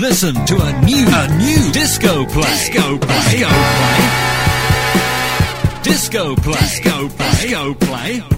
listen. To a new, a new disco play. Disco play. Disco play. Disco play. Disco play. Disco play.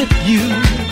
With you.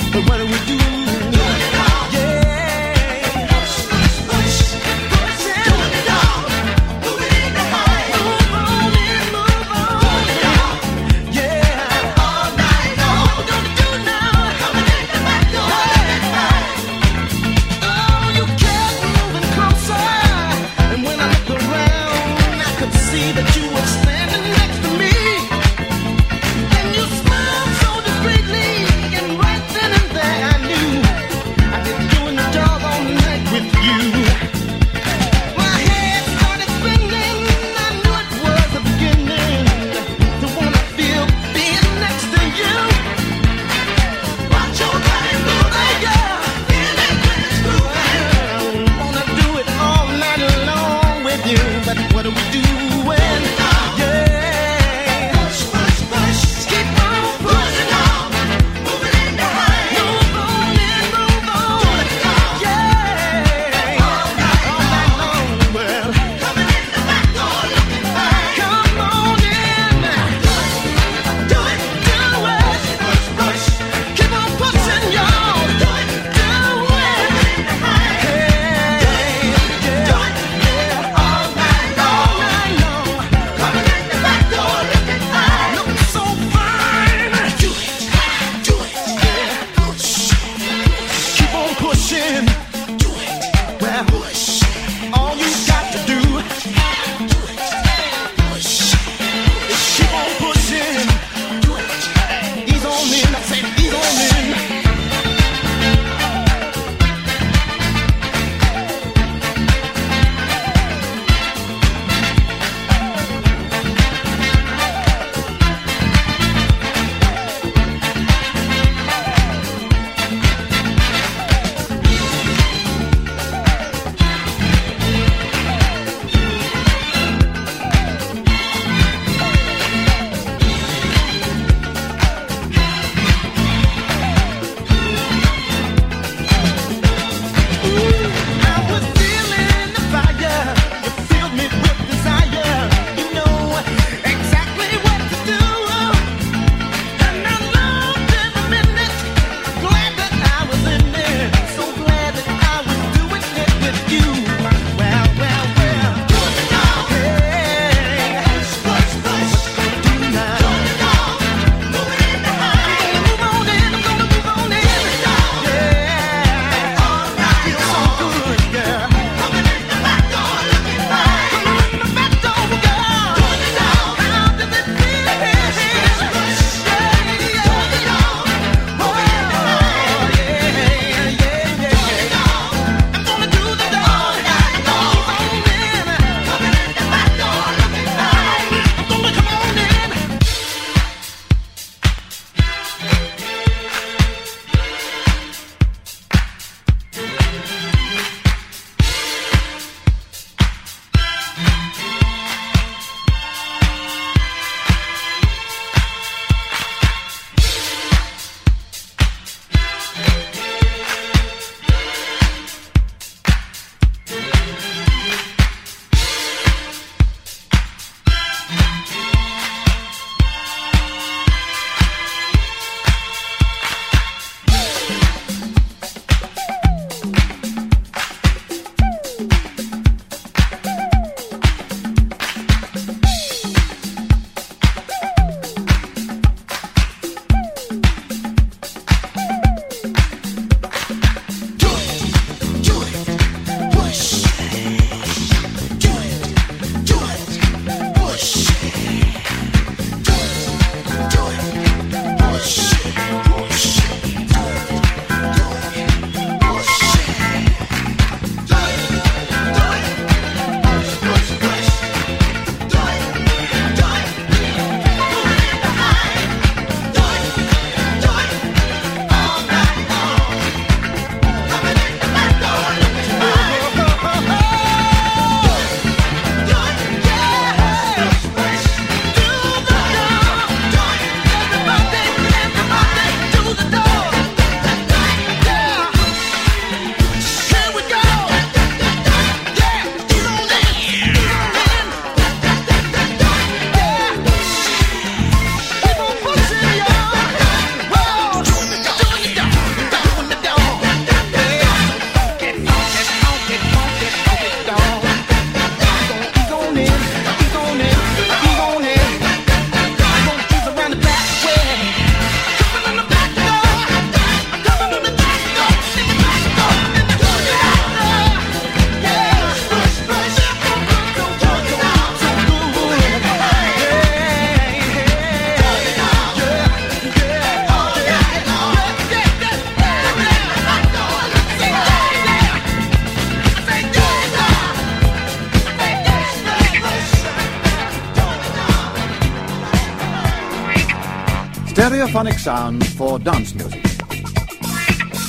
Stereophonic sound for dance music.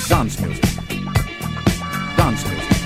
Dance music. Dance music.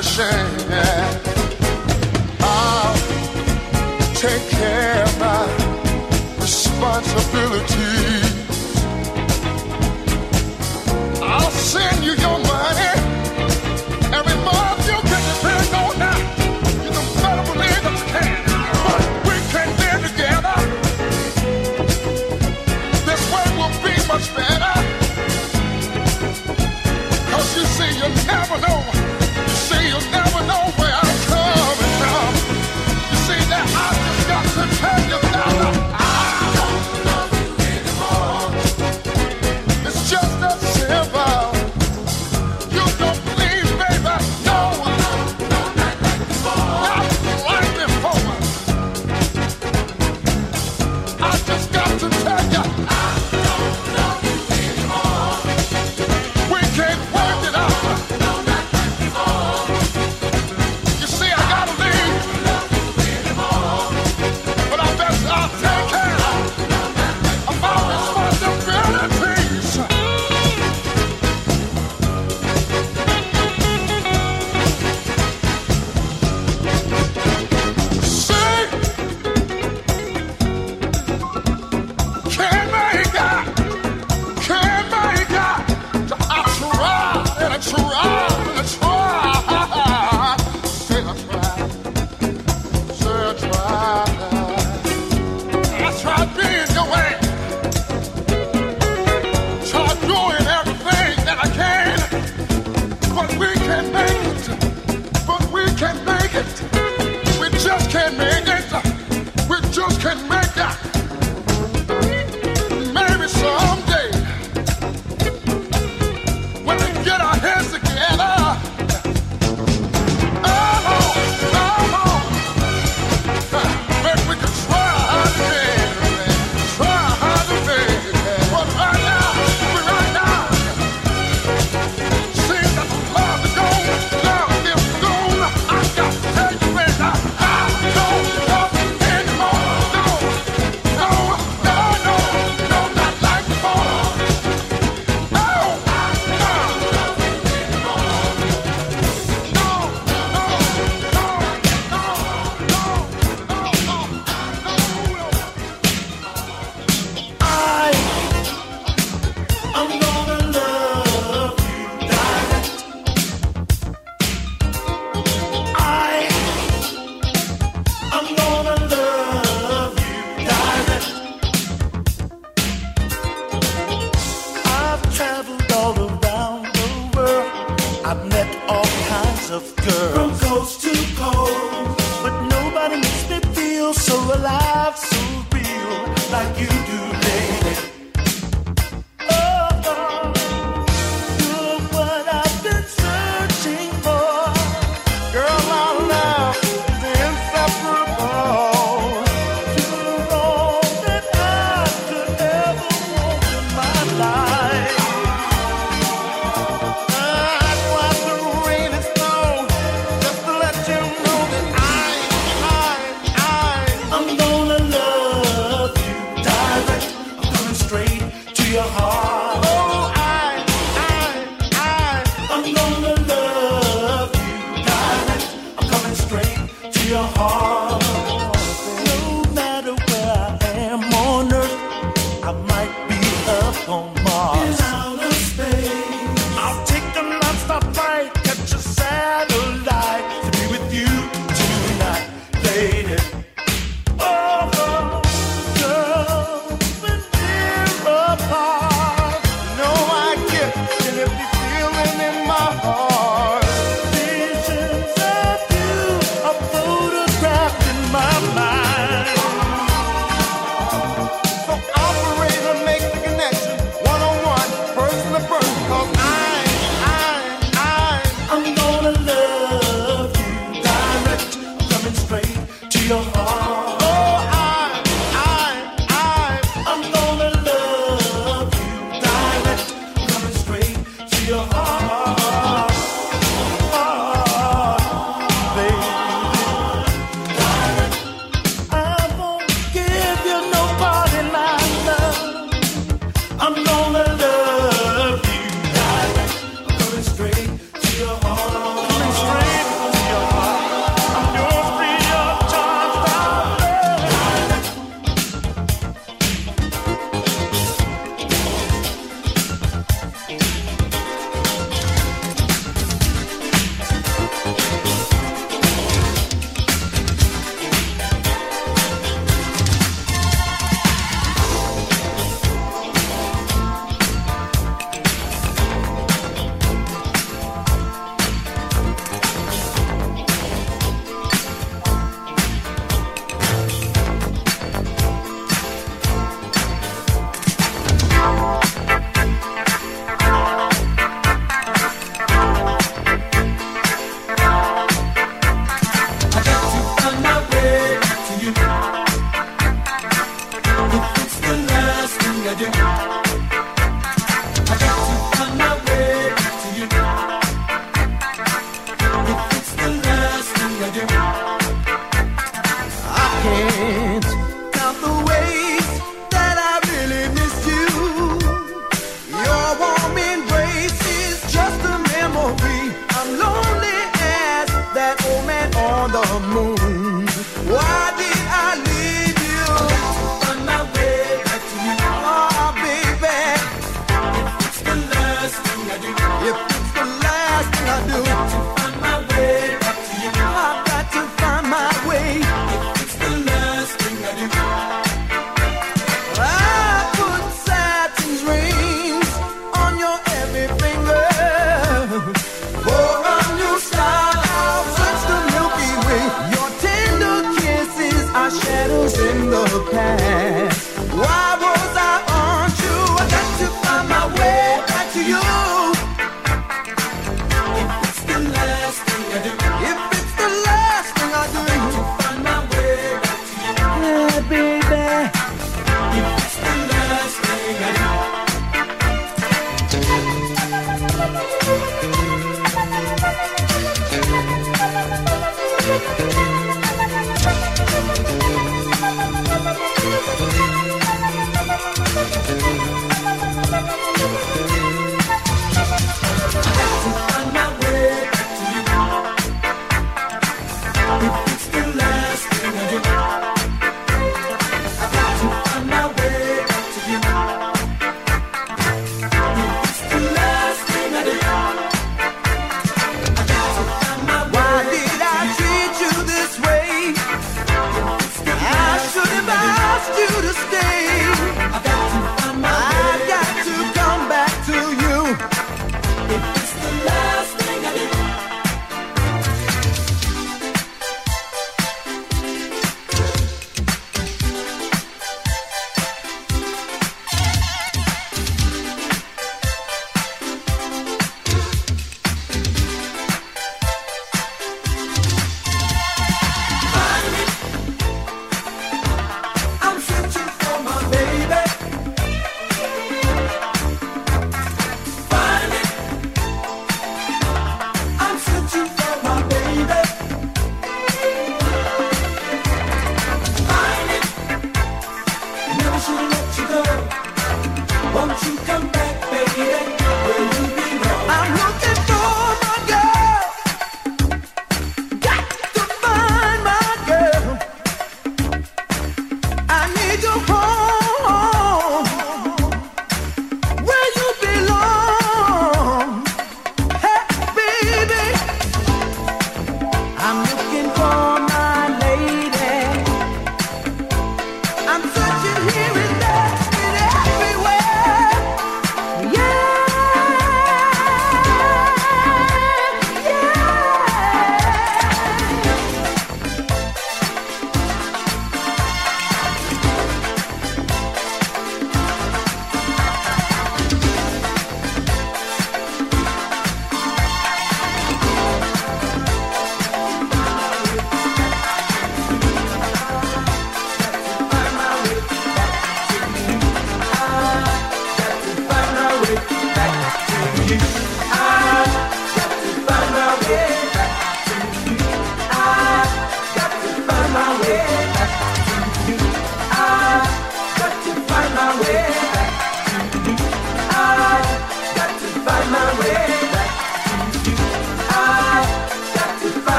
Dirty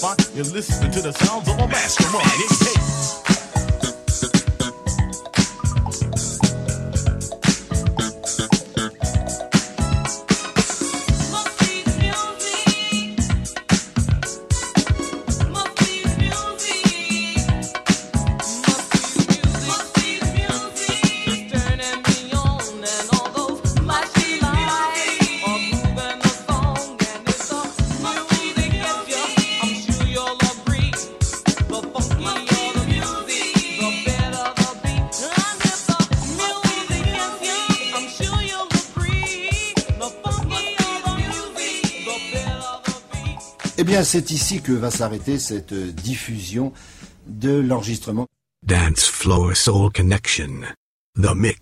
Spotify. You're listening ici que va s'arrêter cette euh, diffusion de l'enregistrement. Dance Floor Soul Connection. The Mix.